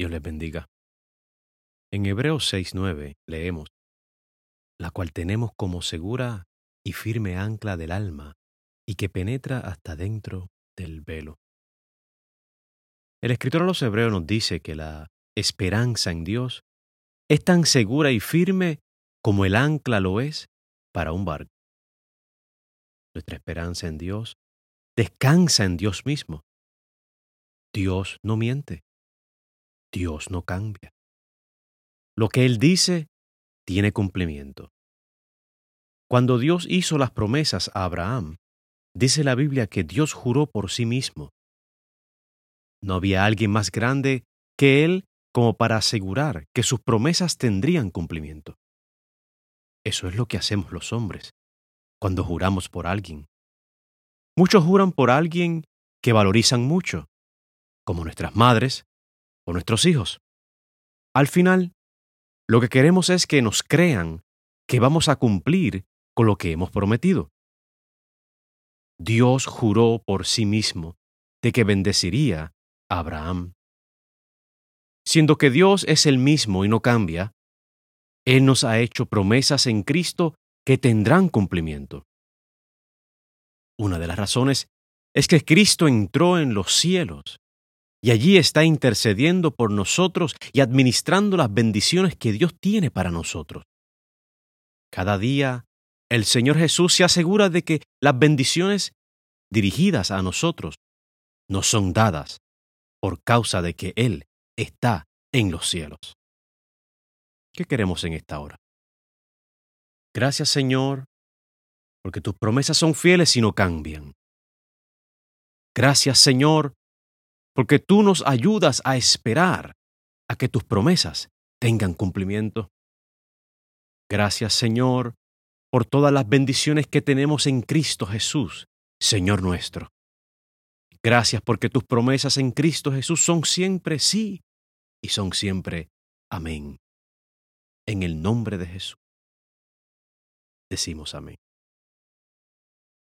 Dios les bendiga. En Hebreos 6:9 leemos, la cual tenemos como segura y firme ancla del alma y que penetra hasta dentro del velo. El escritor a los Hebreos nos dice que la esperanza en Dios es tan segura y firme como el ancla lo es para un barco. Nuestra esperanza en Dios descansa en Dios mismo. Dios no miente. Dios no cambia. Lo que Él dice tiene cumplimiento. Cuando Dios hizo las promesas a Abraham, dice la Biblia que Dios juró por sí mismo. No había alguien más grande que Él como para asegurar que sus promesas tendrían cumplimiento. Eso es lo que hacemos los hombres cuando juramos por alguien. Muchos juran por alguien que valorizan mucho, como nuestras madres nuestros hijos. Al final, lo que queremos es que nos crean que vamos a cumplir con lo que hemos prometido. Dios juró por sí mismo de que bendeciría a Abraham. Siendo que Dios es el mismo y no cambia, Él nos ha hecho promesas en Cristo que tendrán cumplimiento. Una de las razones es que Cristo entró en los cielos y allí está intercediendo por nosotros y administrando las bendiciones que Dios tiene para nosotros. Cada día, el Señor Jesús se asegura de que las bendiciones dirigidas a nosotros nos son dadas por causa de que Él está en los cielos. ¿Qué queremos en esta hora? Gracias Señor, porque tus promesas son fieles y no cambian. Gracias Señor, porque tú nos ayudas a esperar a que tus promesas tengan cumplimiento. Gracias Señor, por todas las bendiciones que tenemos en Cristo Jesús, Señor nuestro. Gracias porque tus promesas en Cristo Jesús son siempre sí y son siempre amén. En el nombre de Jesús decimos amén.